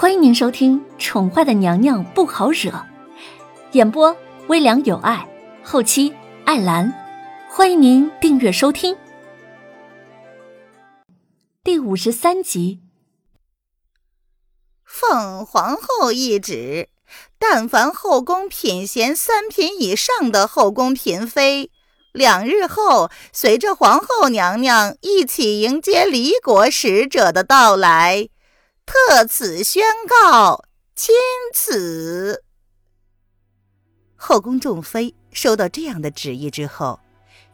欢迎您收听《宠坏的娘娘不好惹》，演播微凉有爱，后期艾兰。欢迎您订阅收听。第五十三集，奉皇后懿旨，但凡后宫品贤三品以上的后宫嫔妃，两日后随着皇后娘娘一起迎接离国使者的到来。特此宣告，钦此。后宫众妃收到这样的旨意之后，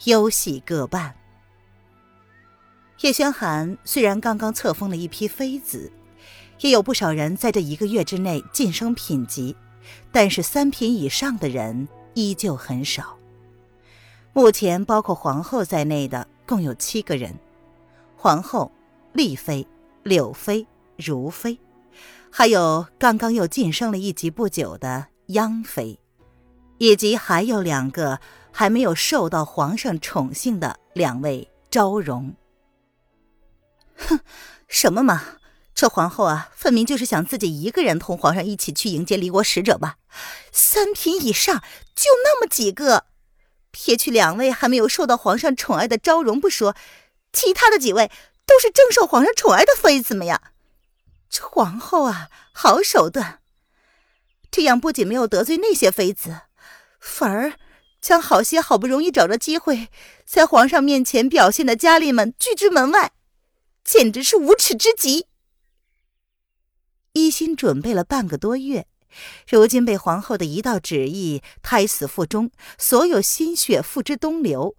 忧喜各半。叶宣寒虽然刚刚册封了一批妃子，也有不少人在这一个月之内晋升品级，但是三品以上的人依旧很少。目前包括皇后在内的共有七个人：皇后、丽妃、柳妃。如妃，还有刚刚又晋升了一级不久的央妃，以及还有两个还没有受到皇上宠幸的两位昭容。哼，什么嘛！这皇后啊，分明就是想自己一个人同皇上一起去迎接离国使者吧？三品以上就那么几个，撇去两位还没有受到皇上宠爱的昭容不说，其他的几位都是正受皇上宠爱的妃子们呀。这皇后啊，好手段！这样不仅没有得罪那些妃子，反而将好些好不容易找着机会在皇上面前表现的佳丽们拒之门外，简直是无耻之极。一心准备了半个多月，如今被皇后的一道旨意胎死腹中，所有心血付之东流。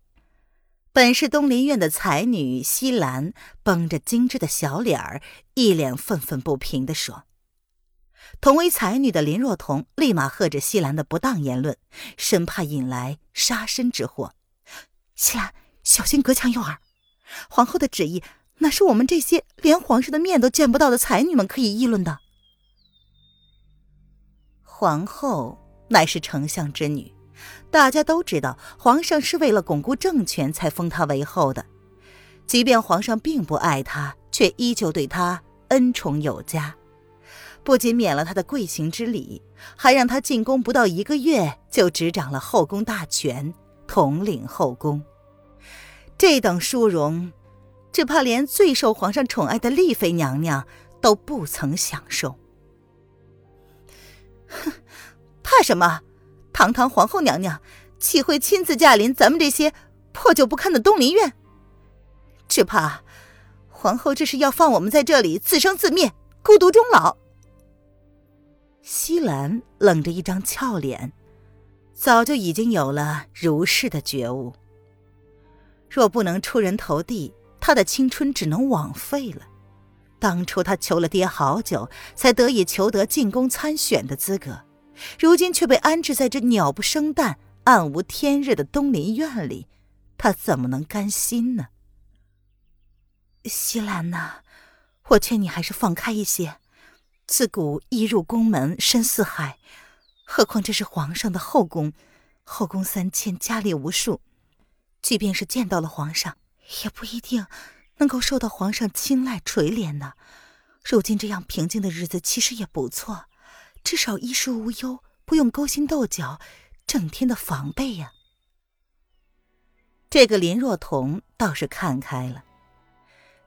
本是东林院的才女西兰，绷着精致的小脸儿，一脸愤愤不平地说：“同为才女的林若彤立马喝着西兰的不当言论，生怕引来杀身之祸。西兰，小心隔墙有耳！皇后的旨意，哪是我们这些连皇上的面都见不到的才女们可以议论的？皇后乃是丞相之女。”大家都知道，皇上是为了巩固政权才封她为后的。即便皇上并不爱她，却依旧对她恩宠有加，不仅免了她的贵行之礼，还让她进宫不到一个月就执掌了后宫大权，统领后宫。这等殊荣，只怕连最受皇上宠爱的丽妃娘娘都不曾享受。哼，怕什么？堂堂皇后娘娘，岂会亲自驾临咱们这些破旧不堪的东林院？只怕皇后这是要放我们在这里自生自灭，孤独终老。西兰冷着一张俏脸，早就已经有了如是的觉悟。若不能出人头地，她的青春只能枉费了。当初她求了爹好久，才得以求得进宫参选的资格。如今却被安置在这鸟不生蛋、暗无天日的东林院里，他怎么能甘心呢？西兰呐，我劝你还是放开一些。自古一入宫门深似海，何况这是皇上的后宫，后宫三千，佳丽无数。即便是见到了皇上，也不一定能够受到皇上青睐垂怜呢。如今这样平静的日子，其实也不错。至少衣食无忧，不用勾心斗角，整天的防备呀。这个林若彤倒是看开了。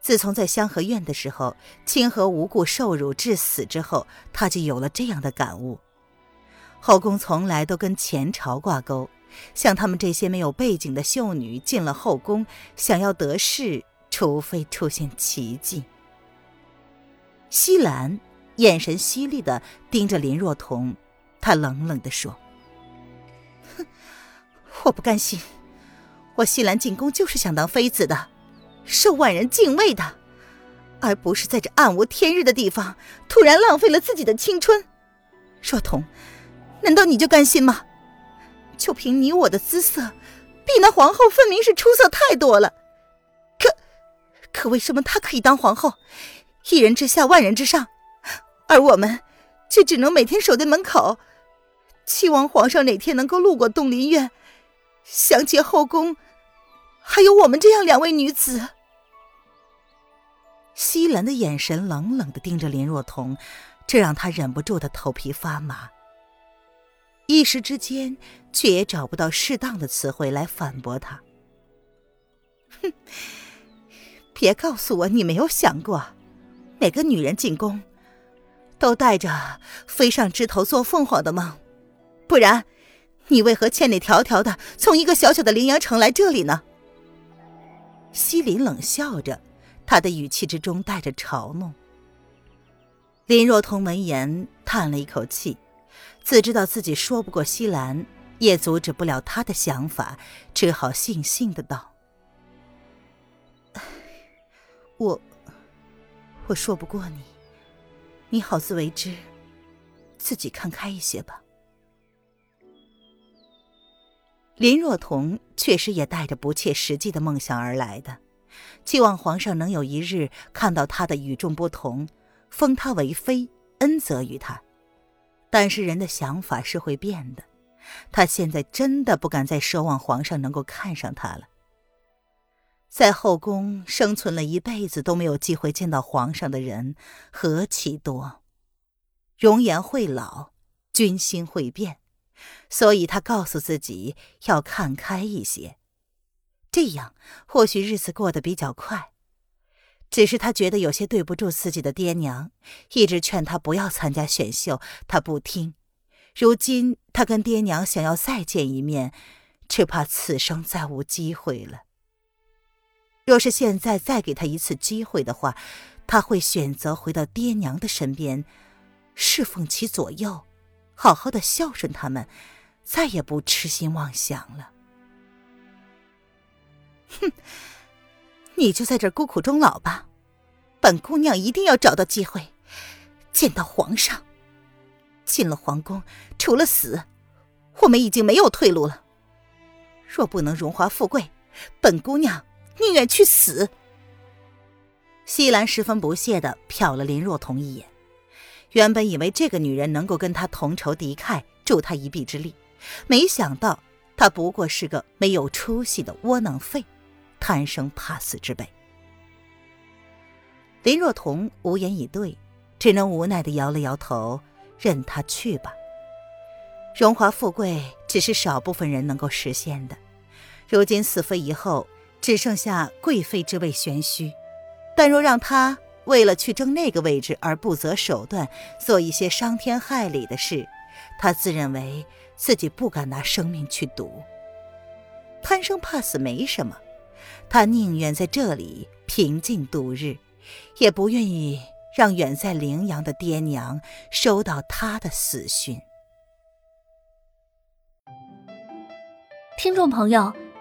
自从在香河院的时候，清河无故受辱致死之后，他就有了这样的感悟：后宫从来都跟前朝挂钩，像他们这些没有背景的秀女进了后宫，想要得势，除非出现奇迹。西兰。眼神犀利的盯着林若彤，他冷冷的说：“哼，我不甘心，我西兰进宫就是想当妃子的，受万人敬畏的，而不是在这暗无天日的地方突然浪费了自己的青春。若彤，难道你就甘心吗？就凭你我的姿色，比那皇后分明是出色太多了。可，可为什么她可以当皇后，一人之下，万人之上？”而我们却只能每天守在门口，期望皇上哪天能够路过东林院，想起后宫还有我们这样两位女子。西兰的眼神冷冷的盯着林若彤，这让他忍不住的头皮发麻。一时之间，却也找不到适当的词汇来反驳他。哼，别告诉我你没有想过，每个女人进宫，都带着飞上枝头做凤凰的梦，不然，你为何千里迢迢的从一个小小的陵阳城来这里呢？西林冷笑着，他的语气之中带着嘲弄。林若彤闻言叹了一口气。自知道自己说不过西兰，也阻止不了他的想法，只好悻悻的道：“我，我说不过你，你好自为之，自己看开一些吧。”林若彤确实也带着不切实际的梦想而来的，期望皇上能有一日看到他的与众不同，封他为妃，恩泽于他。但是人的想法是会变的，他现在真的不敢再奢望皇上能够看上他了。在后宫生存了一辈子都没有机会见到皇上的人何其多，容颜会老，军心会变，所以他告诉自己要看开一些，这样或许日子过得比较快。只是他觉得有些对不住自己的爹娘，一直劝他不要参加选秀，他不听。如今他跟爹娘想要再见一面，只怕此生再无机会了。若是现在再给他一次机会的话，他会选择回到爹娘的身边，侍奉其左右，好好的孝顺他们，再也不痴心妄想了。哼。你就在这孤苦终老吧，本姑娘一定要找到机会见到皇上。进了皇宫，除了死，我们已经没有退路了。若不能荣华富贵，本姑娘宁愿去死。西兰十分不屑的瞟了林若彤一眼，原本以为这个女人能够跟他同仇敌忾，助他一臂之力，没想到她不过是个没有出息的窝囊废。贪生怕死之辈，林若彤无言以对，只能无奈的摇了摇头，任他去吧。荣华富贵只是少部分人能够实现的，如今死飞以后，只剩下贵妃之位悬虚。但若让他为了去争那个位置而不择手段，做一些伤天害理的事，他自认为自己不敢拿生命去赌。贪生怕死没什么。他宁愿在这里平静度日，也不愿意让远在陵阳的爹娘收到他的死讯。听众朋友，